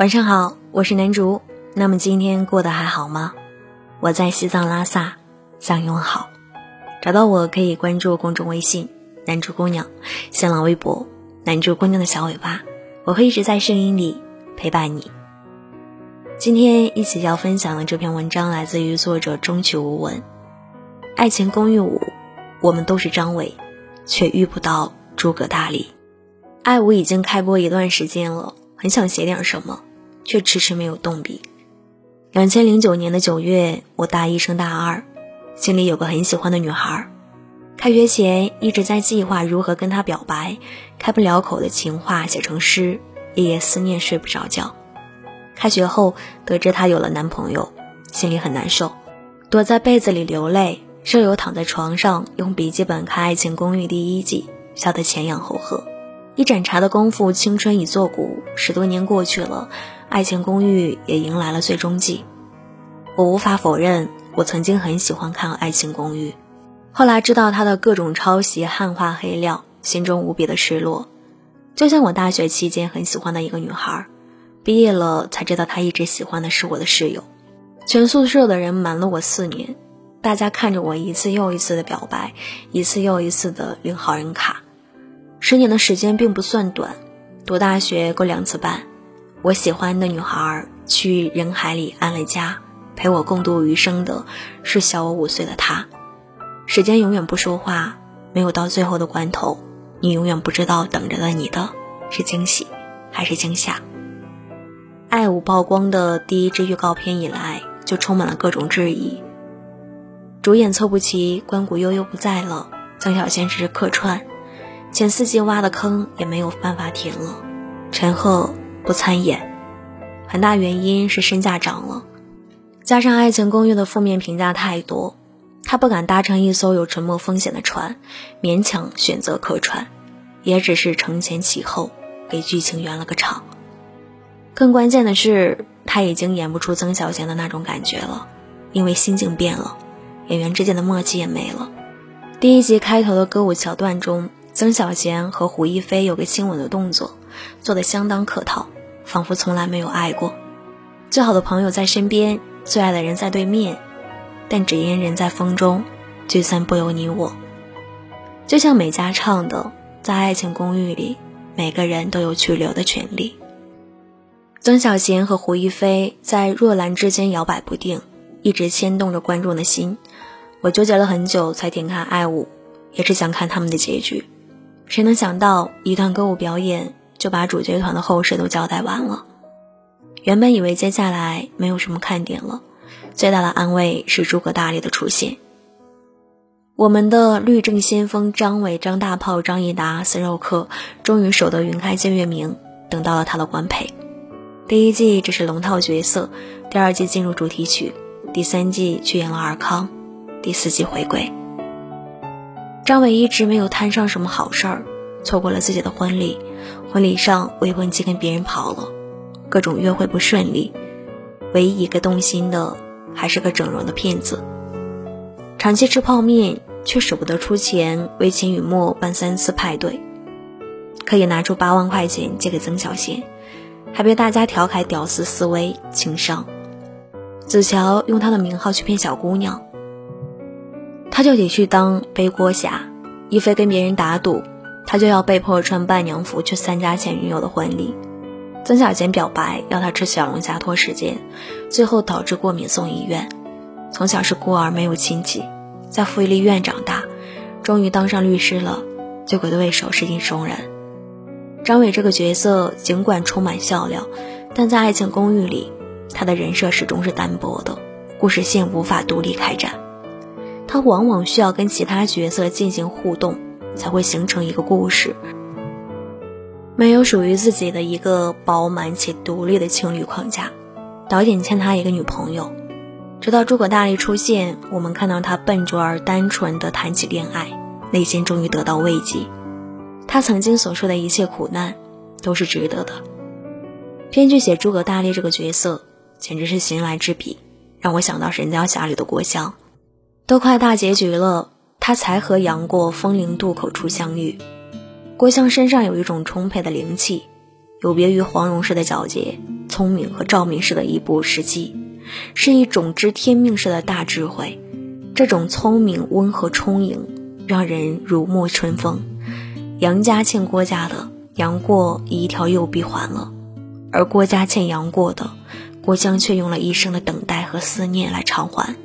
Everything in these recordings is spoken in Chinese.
晚上好，我是南竹。那么今天过得还好吗？我在西藏拉萨向你问好。找到我可以关注公众微信“南竹姑娘”，新浪微博“南竹姑娘的小尾巴”，我会一直在声音里陪伴你。今天一起要分享的这篇文章来自于作者中曲无闻，《爱情公寓五》，我们都是张伟，却遇不到诸葛大力。爱五已经开播一段时间了，很想写点什么。却迟迟没有动笔。两千零九年的九月，我大一升大二，心里有个很喜欢的女孩。开学前一直在计划如何跟她表白，开不了口的情话写成诗，夜夜思念睡不着觉。开学后得知她有了男朋友，心里很难受，躲在被子里流泪。舍友躺在床上用笔记本看《爱情公寓》第一季，笑得前仰后合。一盏茶的功夫，青春已作古。十多年过去了，爱情公寓也迎来了最终季。我无法否认，我曾经很喜欢看爱情公寓。后来知道他的各种抄袭、汉化黑料，心中无比的失落。就像我大学期间很喜欢的一个女孩，毕业了才知道她一直喜欢的是我的室友。全宿舍的人瞒了我四年，大家看着我一次又一次的表白，一次又一次的领好人卡。十年的时间并不算短，读大学过两次班，我喜欢的女孩去人海里安了家，陪我共度余生的是小我五岁的她。时间永远不说话，没有到最后的关头，你永远不知道等着的你的是惊喜还是惊吓。爱五曝光的第一支预告片以来，就充满了各种质疑。主演凑不齐，关谷悠悠不在了，曾小贤只是客串。前四季挖的坑也没有办法填了，陈赫不参演，很大原因是身价涨了，加上《爱情公寓》的负面评价太多，他不敢搭乘一艘有沉没风险的船，勉强选择客串，也只是承前启后，给剧情圆了个场。更关键的是，他已经演不出曾小贤的那种感觉了，因为心境变了，演员之间的默契也没了。第一集开头的歌舞桥段中。曾小贤和胡一菲有个亲吻的动作，做得相当客套，仿佛从来没有爱过。最好的朋友在身边，最爱的人在对面，但只因人在风中，聚散不由你我。就像美嘉唱的，在爱情公寓里，每个人都有去留的权利。曾小贤和胡一菲在若兰之间摇摆不定，一直牵动着观众的心。我纠结了很久才点开《爱五》，也只想看他们的结局。谁能想到，一段歌舞表演就把主角团的后事都交代完了？原本以为接下来没有什么看点了，最大的安慰是诸葛大力的出现。我们的律政先锋张伟、张大炮、张益达、孙肉客终于守得云开见月明，等到了他的官配。第一季只是龙套角色，第二季进入主题曲，第三季去演了尔康，第四季回归。张伟一直没有摊上什么好事儿，错过了自己的婚礼，婚礼上未婚妻跟别人跑了，各种约会不顺利，唯一一个动心的还是个整容的骗子。长期吃泡面，却舍不得出钱为秦雨墨办三次派对，可以拿出八万块钱借给曾小贤，还被大家调侃屌丝思维、情商。子乔用他的名号去骗小姑娘。他就得去当背锅侠，一非跟别人打赌，他就要被迫穿伴娘服去参加前女友的婚礼。曾小贤表白要他吃小龙虾拖时间，最后导致过敏送医院。从小是孤儿，没有亲戚，在福利院长大，终于当上律师了，结果对手是殷松人。张伟这个角色尽管充满笑料，但在爱情公寓里，他的人设始终是单薄的，故事线无法独立开展。他往往需要跟其他角色进行互动，才会形成一个故事。没有属于自己的一个饱满且独立的情侣框架。导演欠他一个女朋友，直到诸葛大力出现，我们看到他笨拙而单纯的谈起恋爱，内心终于得到慰藉。他曾经所说的一切苦难，都是值得的。编剧写诸葛大力这个角色，简直是神来之笔，让我想到《神雕侠侣》的郭襄。都快大结局了，他才和杨过风陵渡口处相遇。郭襄身上有一种充沛的灵气，有别于黄蓉式的皎洁，聪明和赵敏式的一部《史记》，是一种知天命式的大智慧。这种聪明、温和、充盈，让人如沐春风。杨家欠郭家的，杨过以一条右臂还了；而郭家欠杨过的，郭襄却用了一生的等待和思念来偿还。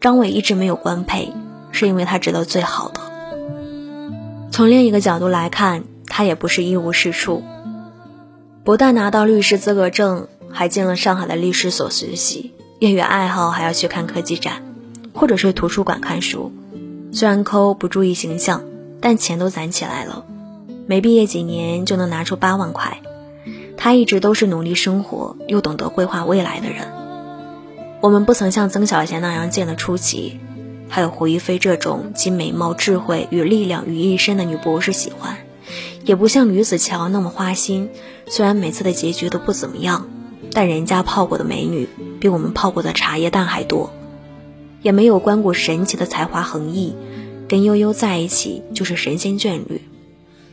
张伟一直没有官配，是因为他值得最好的。从另一个角度来看，他也不是一无是处。不但拿到律师资格证，还进了上海的律师所学习，业余爱好还要去看科技展。或者是图书馆看书，虽然抠不注意形象，但钱都攒起来了。没毕业几年就能拿出八万块。他一直都是努力生活又懂得规划未来的人。我们不曾像曾小贤那样见得出奇，还有胡一菲这种集美貌、智慧与力量于一身的女博士喜欢，也不像吕子乔那么花心。虽然每次的结局都不怎么样，但人家泡过的美女比我们泡过的茶叶蛋还多。也没有关谷神奇的才华横溢，跟悠悠在一起就是神仙眷侣，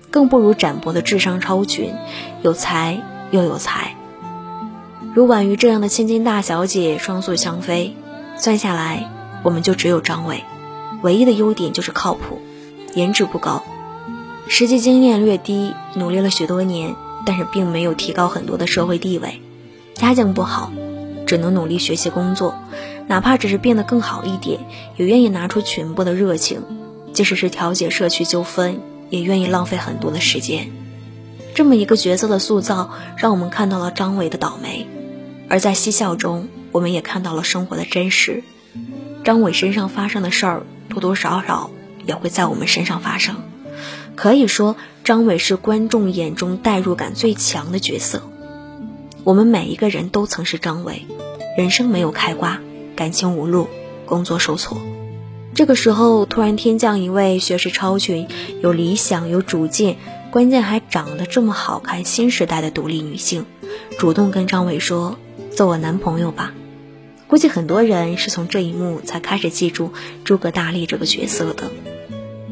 更不如展博的智商超群，有才又有才。如婉瑜这样的千金大小姐双宿双飞，算下来我们就只有张伟，唯一的优点就是靠谱，颜值不高，实际经验略低，努力了许多年，但是并没有提高很多的社会地位，家境不好，只能努力学习工作。哪怕只是变得更好一点，也愿意拿出全部的热情；即使是调解社区纠纷，也愿意浪费很多的时间。这么一个角色的塑造，让我们看到了张伟的倒霉，而在嬉笑中，我们也看到了生活的真实。张伟身上发生的事儿，多多少少也会在我们身上发生。可以说，张伟是观众眼中代入感最强的角色。我们每一个人都曾是张伟，人生没有开挂。感情无路，工作受挫，这个时候突然天降一位学识超群、有理想、有主见，关键还长得这么好看，新时代的独立女性，主动跟张伟说：“做我男朋友吧。”估计很多人是从这一幕才开始记住诸葛大力这个角色的。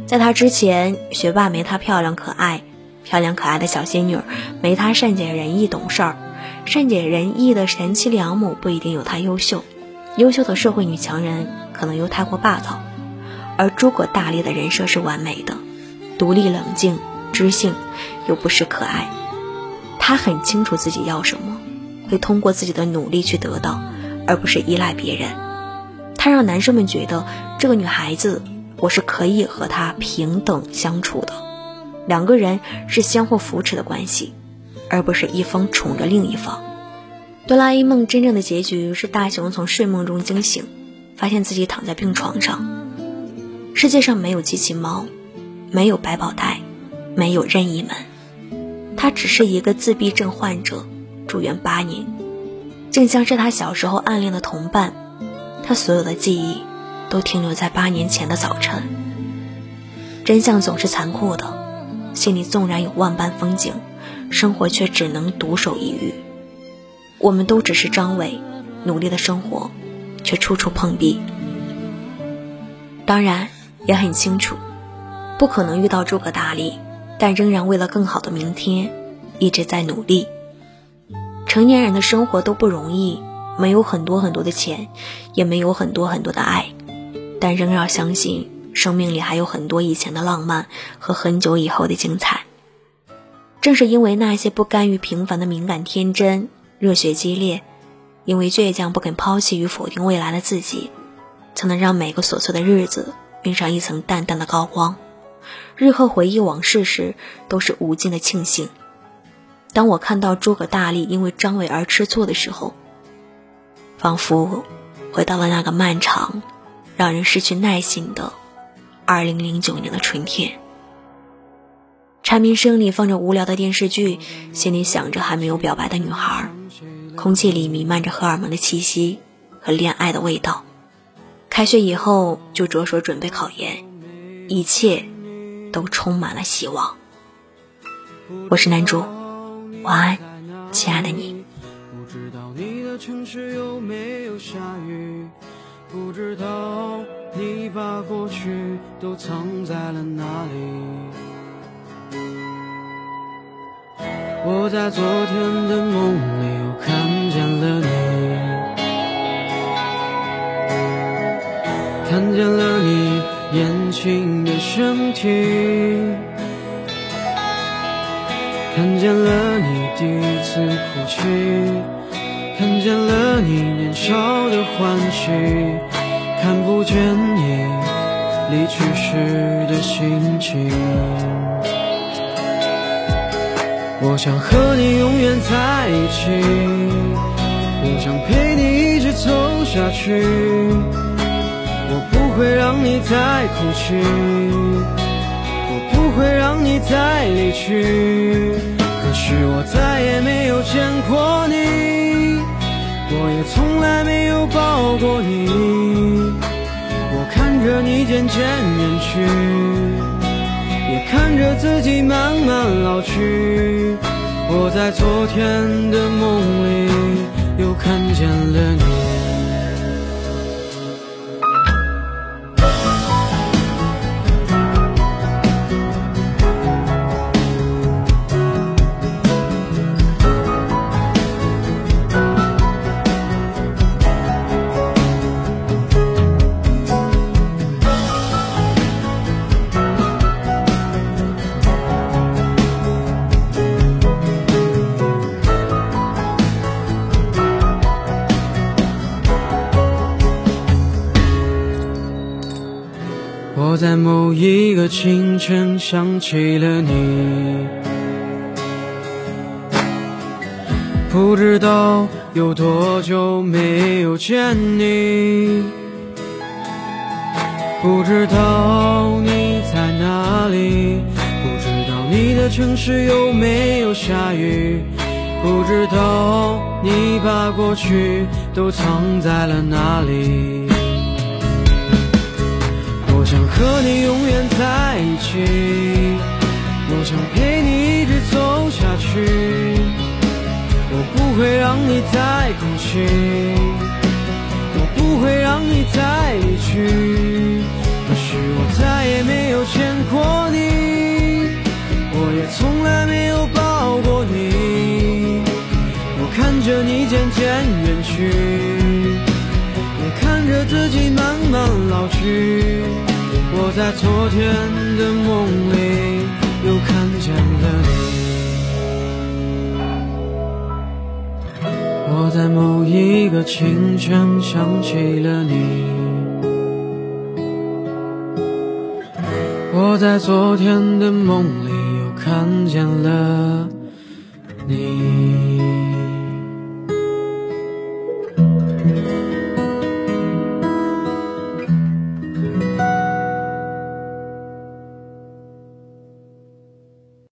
在他之前，学霸没她漂亮可爱，漂亮可爱的小仙女没她善解人意懂事儿，善解人意的贤妻良母不一定有她优秀。优秀的社会女强人可能又太过霸道，而诸葛大力的人设是完美的，独立冷静、知性，又不失可爱。他很清楚自己要什么，会通过自己的努力去得到，而不是依赖别人。他让男生们觉得这个女孩子，我是可以和她平等相处的，两个人是相互扶持的关系，而不是一方宠着另一方。哆啦 A 梦真正的结局是大雄从睡梦中惊醒，发现自己躺在病床上。世界上没有机器猫，没有百宝袋，没有任意门，他只是一个自闭症患者，住院八年，竟像是他小时候暗恋的同伴。他所有的记忆都停留在八年前的早晨。真相总是残酷的，心里纵然有万般风景，生活却只能独守一隅。我们都只是张伟，努力的生活，却处处碰壁。当然，也很清楚，不可能遇到诸葛大力，但仍然为了更好的明天，一直在努力。成年人的生活都不容易，没有很多很多的钱，也没有很多很多的爱，但仍要相信，生命里还有很多以前的浪漫和很久以后的精彩。正是因为那些不甘于平凡的敏感天真。热血激烈，因为倔强不肯抛弃与否定未来的自己，才能让每个琐碎的日子晕上一层淡淡的高光。日后回忆往事时，都是无尽的庆幸。当我看到诸葛大力因为张伟而吃醋的时候，仿佛回到了那个漫长、让人失去耐心的二零零九年的春天。蝉鸣声里放着无聊的电视剧，心里想着还没有表白的女孩，空气里弥漫着荷尔蒙的气息和恋爱的味道。开学以后就着手准备考研，一切都充满了希望。我是男主，晚安，亲爱的你。不知道你把过去都藏在了哪里。我在昨天的梦里又看见了你，看见了你年轻的身体，看见了你第一次哭泣，看见了你年少的欢喜，看不见你离去时的心情。我想和你永远在一起，我想陪你一直走下去。我不会让你再哭泣，我不会让你再离去。错过你。我看着你渐渐远去。也看着自己慢慢老去，我在昨天的梦里又看见了你。在某一个清晨想起了你，不知道有多久没有见你，不知道你在哪里，不知道你的城市有没有下雨，不知道你把过去都藏在了哪里。想和你永远在一起，我想陪你一直走下去。我不会让你再哭泣，我不会让你再离去。可是我再也没有见过你，我也从来没有抱过你。我看着你渐渐远去，也看着自己慢慢老去。我在昨天的梦里又看见了你，我在某一个清晨想起了你，我在昨天的梦里又看见了你。